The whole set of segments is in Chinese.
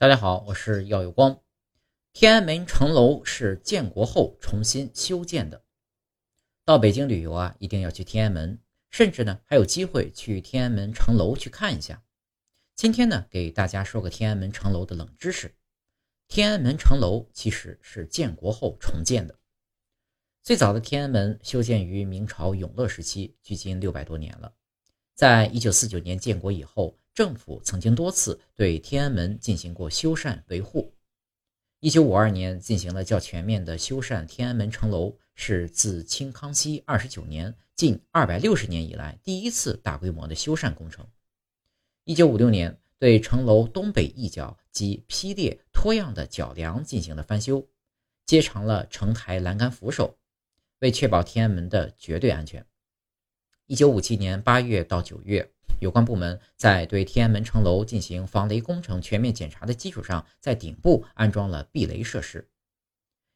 大家好，我是耀有光。天安门城楼是建国后重新修建的。到北京旅游啊，一定要去天安门，甚至呢还有机会去天安门城楼去看一下。今天呢，给大家说个天安门城楼的冷知识：天安门城楼其实是建国后重建的。最早的天安门修建于明朝永乐时期，距今六百多年了。在一九四九年建国以后。政府曾经多次对天安门进行过修缮维护。一九五二年进行了较全面的修缮，天安门城楼是自清康熙二十九年近二百六十年以来第一次大规模的修缮工程。一九五六年，对城楼东北一角及劈裂脱样的角梁进行了翻修，接长了城台栏杆扶手，为确保天安门的绝对安全。一九五七年八月到九月。有关部门在对天安门城楼进行防雷工程全面检查的基础上，在顶部安装了避雷设施。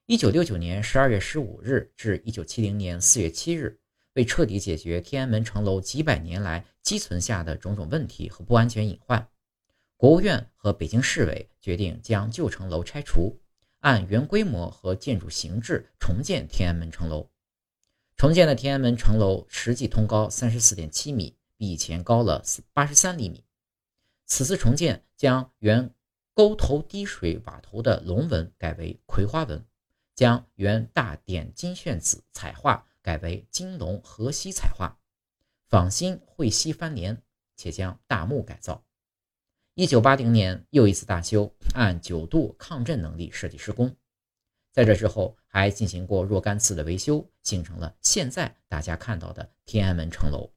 一九六九年十二月十五日至一九七零年四月七日，为彻底解决天安门城楼几百年来积存下的种种问题和不安全隐患，国务院和北京市委决定将旧城楼拆除，按原规模和建筑形制重建天安门城楼。重建的天安门城楼实际通高三十四点七米。比以前高了八十三厘米。此次重建将原沟头滴水瓦头的龙纹改为葵花纹，将原大点金炫子彩画改为金龙河西彩画，仿新会西翻联，且将大幕改造。一九八零年又一次大修，按九度抗震能力设计施工。在这之后，还进行过若干次的维修，形成了现在大家看到的天安门城楼。